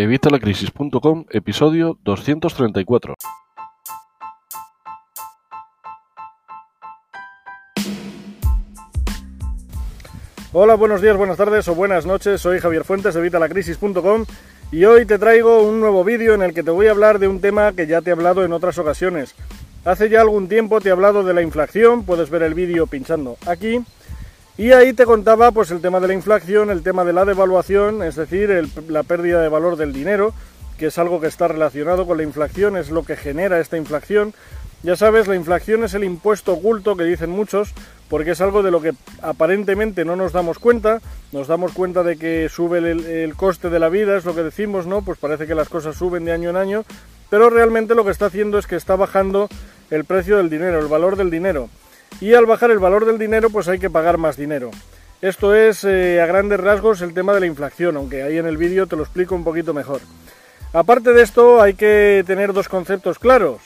Evitalacrisis.com, episodio 234. Hola, buenos días, buenas tardes o buenas noches. Soy Javier Fuentes de Evitalacrisis.com y hoy te traigo un nuevo vídeo en el que te voy a hablar de un tema que ya te he hablado en otras ocasiones. Hace ya algún tiempo te he hablado de la inflación, puedes ver el vídeo pinchando aquí. Y ahí te contaba pues el tema de la inflación, el tema de la devaluación, es decir, la pérdida de valor del dinero, que es algo que está relacionado con la inflación, es lo que genera esta inflación. Ya sabes, la inflación es el impuesto oculto que dicen muchos, porque es algo de lo que aparentemente no nos damos cuenta, nos damos cuenta de que sube el, el, coste de la vida, es lo que decimos, ¿no? Pues parece que las cosas suben de año en año, pero realmente lo que está haciendo es que está bajando el precio del dinero, el valor del dinero y al bajar el valor del dinero pues hay que pagar más dinero. Esto es eh, a grandes rasgos el tema de la inflación, aunque ahí en el vídeo te lo explico un poquito mejor. Aparte de esto hay que tener dos conceptos claros.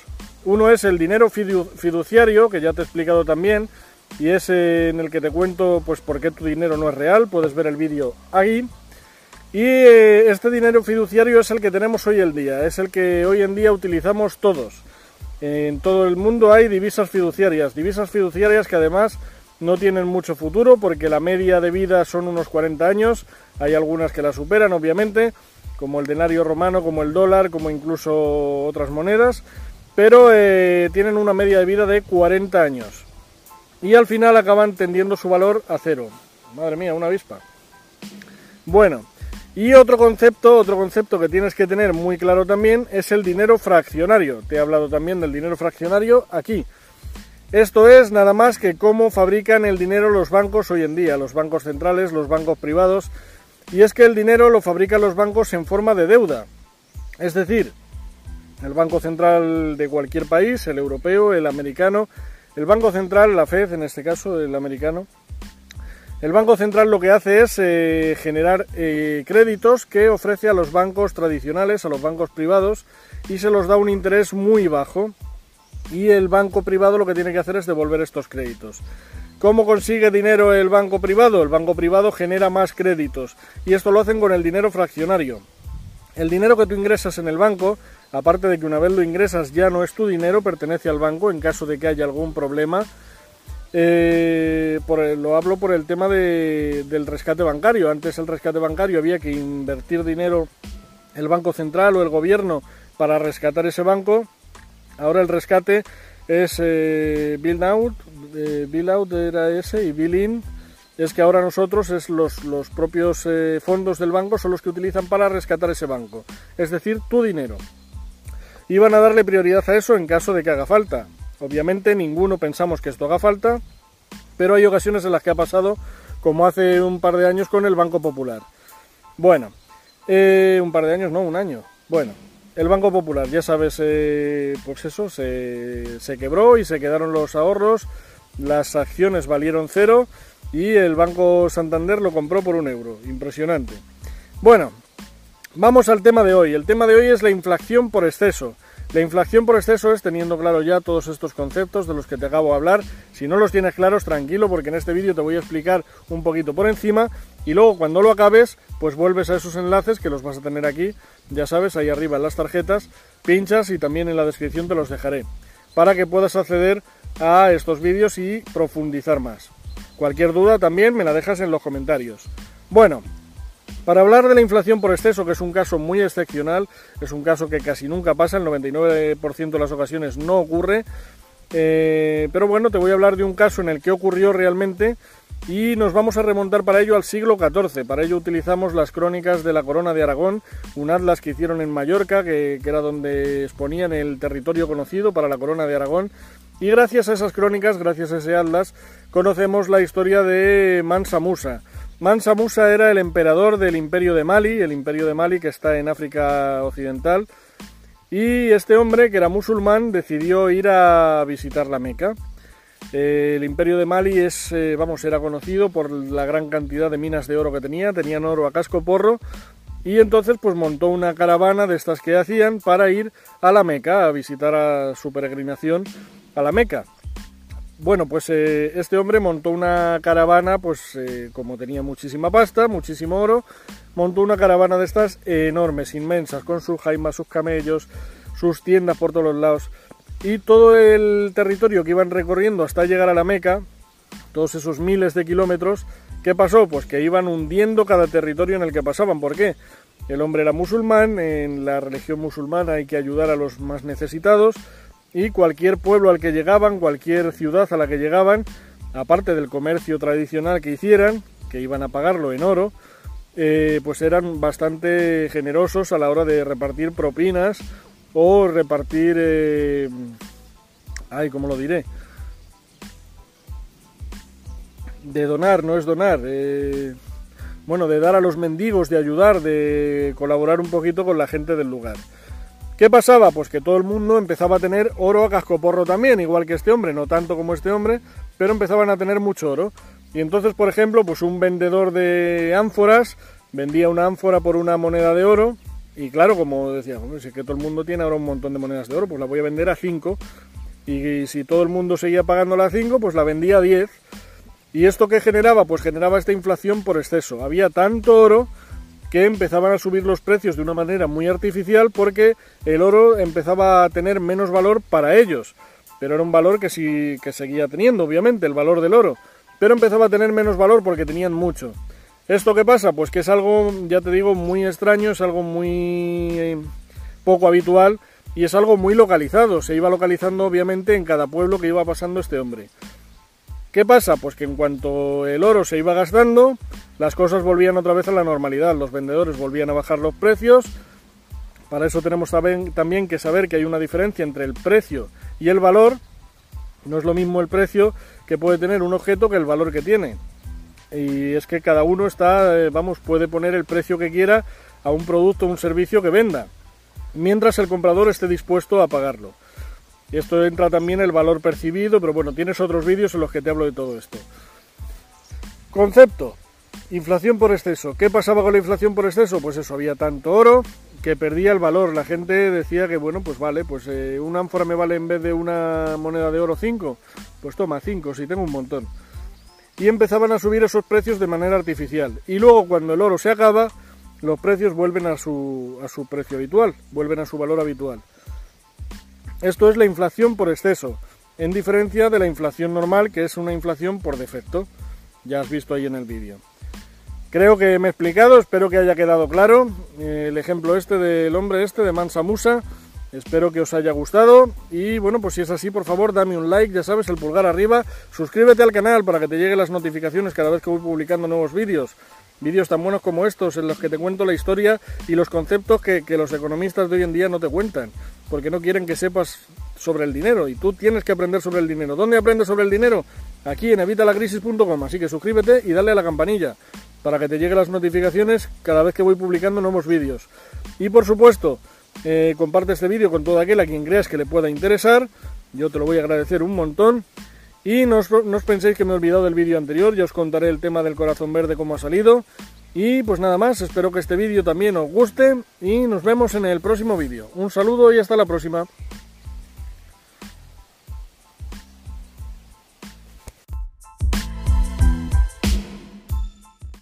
Uno es el dinero fiduciario, que ya te he explicado también, y es eh, en el que te cuento pues por qué tu dinero no es real, puedes ver el vídeo ahí. Y eh, este dinero fiduciario es el que tenemos hoy en día, es el que hoy en día utilizamos todos. En todo el mundo hay divisas fiduciarias, divisas fiduciarias que además no tienen mucho futuro porque la media de vida son unos 40 años, hay algunas que la superan obviamente, como el denario romano, como el dólar, como incluso otras monedas, pero eh, tienen una media de vida de 40 años y al final acaban tendiendo su valor a cero. Madre mía, una avispa. Bueno, y otro concepto, otro concepto que tienes que tener muy claro también es el dinero fraccionario. Te he hablado también del dinero fraccionario aquí. Esto es nada más que cómo fabrican el dinero los bancos hoy en día, los bancos centrales, los bancos privados. Y es que el dinero lo fabrican los bancos en forma de deuda. Es decir, el Banco Central de cualquier país, el europeo, el americano, el Banco Central, la Fed en este caso, el americano, el Banco Central lo que hace es eh, generar eh, créditos que ofrece a los bancos tradicionales, a los bancos privados, y se los da un interés muy bajo. Y el banco privado lo que tiene que hacer es devolver estos créditos. ¿Cómo consigue dinero el banco privado? El banco privado genera más créditos y esto lo hacen con el dinero fraccionario. El dinero que tú ingresas en el banco, aparte de que una vez lo ingresas ya no es tu dinero, pertenece al banco en caso de que haya algún problema eh, lo hablo por el tema del rescate bancario. Antes el rescate bancario había que invertir dinero el Banco Central o el gobierno para rescatar ese banco. Ahora el rescate es eh, Bill Out, eh, Out era ese y Bill In es que ahora nosotros es los, los propios eh, fondos del banco son los que utilizan para rescatar ese banco, es decir, tu dinero. Y van a darle prioridad a eso en caso de que haga falta. Obviamente ninguno pensamos que esto haga falta, pero hay ocasiones en las que ha pasado, como hace un par de años con el Banco Popular. Bueno, eh, un par de años, no, un año. Bueno, el Banco Popular, ya sabes, eh, pues eso, se, se quebró y se quedaron los ahorros, las acciones valieron cero y el Banco Santander lo compró por un euro. Impresionante. Bueno, vamos al tema de hoy. El tema de hoy es la inflación por exceso. La inflación por exceso es teniendo claro ya todos estos conceptos de los que te acabo de hablar. Si no los tienes claros, tranquilo, porque en este vídeo te voy a explicar un poquito por encima y luego cuando lo acabes, pues vuelves a esos enlaces que los vas a tener aquí, ya sabes, ahí arriba en las tarjetas, pinchas y también en la descripción te los dejaré, para que puedas acceder a estos vídeos y profundizar más. Cualquier duda también me la dejas en los comentarios. Bueno, para hablar de la inflación por exceso, que es un caso muy excepcional, es un caso que casi nunca pasa, el 99% de las ocasiones no ocurre, eh, pero bueno, te voy a hablar de un caso en el que ocurrió realmente y nos vamos a remontar para ello al siglo XIV. Para ello utilizamos las crónicas de la Corona de Aragón, un atlas que hicieron en Mallorca, que, que, era donde exponían el territorio conocido para la Corona de Aragón. Y gracias a esas crónicas, gracias a ese atlas, conocemos la historia de Mansa Musa. Mansa Musa era el emperador del imperio de Mali, el imperio de Mali que está en África Occidental, y este hombre, que era musulmán, decidió ir a visitar la Meca. El imperio de Mali es, eh, vamos, era conocido por la gran cantidad de minas de oro que tenía, tenían oro a casco porro, y entonces pues montó una caravana de estas que hacían para ir a la Meca, a visitar a su peregrinación a la Meca. Bueno, pues eh, este hombre montó una caravana, pues eh, como tenía muchísima pasta, muchísimo oro, montó una caravana de estas enormes, inmensas, con sus jaimas, sus camellos, sus tiendas por todos los lados. Y todo el territorio que iban recorriendo hasta llegar a la Meca, todos esos miles de kilómetros, ¿qué pasó? Pues que iban hundiendo cada territorio en el que pasaban. ¿Por qué? El hombre era musulmán, en la religión musulmana hay que ayudar a los más necesitados, y cualquier pueblo al que llegaban, cualquier ciudad a la que llegaban, aparte del comercio tradicional que hicieran, que iban a pagarlo en oro, eh, pues eran bastante generosos a la hora de repartir propinas o repartir... Eh, ay, ¿cómo lo diré? De donar, no es donar. Eh, bueno, de dar a los mendigos, de ayudar, de colaborar un poquito con la gente del lugar. ¿Qué pasaba? Pues que todo el mundo empezaba a tener oro a cascoporro también, igual que este hombre, no tanto como este hombre, pero empezaban a tener mucho oro. Y entonces, por ejemplo, pues un vendedor de ánforas vendía una ánfora por una moneda de oro, y claro, como decía, si es que todo el mundo tiene ahora un montón de monedas de oro, pues la voy a vender a 5, y si todo el mundo seguía pagándola a 5, pues la vendía a 10. ¿Y esto qué generaba? Pues generaba esta inflación por exceso. Había tanto oro que empezaban a subir los precios de una manera muy artificial porque el oro empezaba a tener menos valor para ellos. Pero era un valor que sí que seguía teniendo, obviamente, el valor del oro. Pero empezaba a tener menos valor porque tenían mucho. ¿Esto qué pasa? Pues que es algo, ya te digo, muy extraño, es algo muy eh, poco habitual y es algo muy localizado. Se iba localizando, obviamente, en cada pueblo que iba pasando este hombre. ¿Qué pasa? Pues que en cuanto el oro se iba gastando, las cosas volvían otra vez a la normalidad, los vendedores volvían a bajar los precios. Para eso tenemos también que saber que hay una diferencia entre el precio y el valor. No es lo mismo el precio que puede tener un objeto que el valor que tiene. Y es que cada uno está, eh, vamos, puede poner el precio que quiera a un producto o un servicio que venda, mientras el comprador esté dispuesto a pagarlo. Y esto entra también el valor percibido, pero bueno, tienes otros vídeos en los que te hablo de todo esto. Concepto. Inflación por exceso. ¿Qué pasaba con la inflación por exceso? Pues eso, había tanto oro que perdía el valor. La gente decía que, bueno, pues vale, pues eh, una ánfora me vale en vez de una moneda de oro 5. Pues toma 5, si tengo un montón. Y empezaban a subir esos precios de manera artificial. Y luego cuando el oro se acaba, los precios vuelven a su, a su precio habitual, vuelven a su valor habitual. Esto es la inflación por exceso, en diferencia de la inflación normal, que es una inflación por defecto. Ya has visto ahí en el vídeo. Creo que me he explicado, espero que haya quedado claro el ejemplo este del hombre este de Mansa Musa. Espero que os haya gustado y bueno, pues si es así, por favor, dame un like, ya sabes, el pulgar arriba, suscríbete al canal para que te lleguen las notificaciones cada vez que voy publicando nuevos vídeos. Vídeos tan buenos como estos en los que te cuento la historia y los conceptos que, los economistas de hoy en día no te cuentan porque no quieren que sepas sobre el dinero y tú tienes que aprender sobre el dinero. ¿Dónde aprendes sobre el dinero? Aquí en evitalacrisis.com, así que suscríbete y dale a la campanilla para que te lleguen las notificaciones cada vez que voy publicando nuevos vídeos. Y por supuesto, eh, comparte este vídeo con todo aquel a quien creas que le pueda interesar, yo te lo voy a agradecer un montón. Y no os, no os penséis que me he olvidado del vídeo anterior, ya os contaré el tema del corazón verde, cómo ha salido. Y pues nada más, espero que este vídeo también os guste y nos vemos en el próximo vídeo. Un saludo y hasta la próxima.